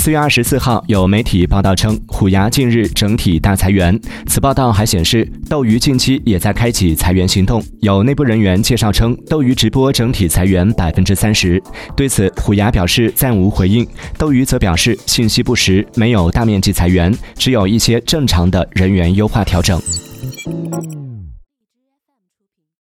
四月二十四号有媒体报道称虎牙近日整体大裁员。此报道还显示斗鱼近期也在开启裁员行动。有内部人员介绍称斗鱼直播整体裁员百分之三十。对此虎牙表示暂无回应斗鱼则表示信息不实没有大面积裁员只有一些正常的人员优化调整。